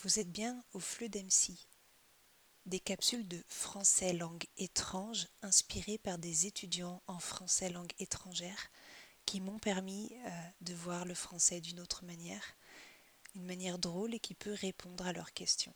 Vous êtes bien au fleu d'MC, des capsules de français langue étrange inspirées par des étudiants en français langue étrangère qui m'ont permis euh, de voir le français d'une autre manière, une manière drôle et qui peut répondre à leurs questions.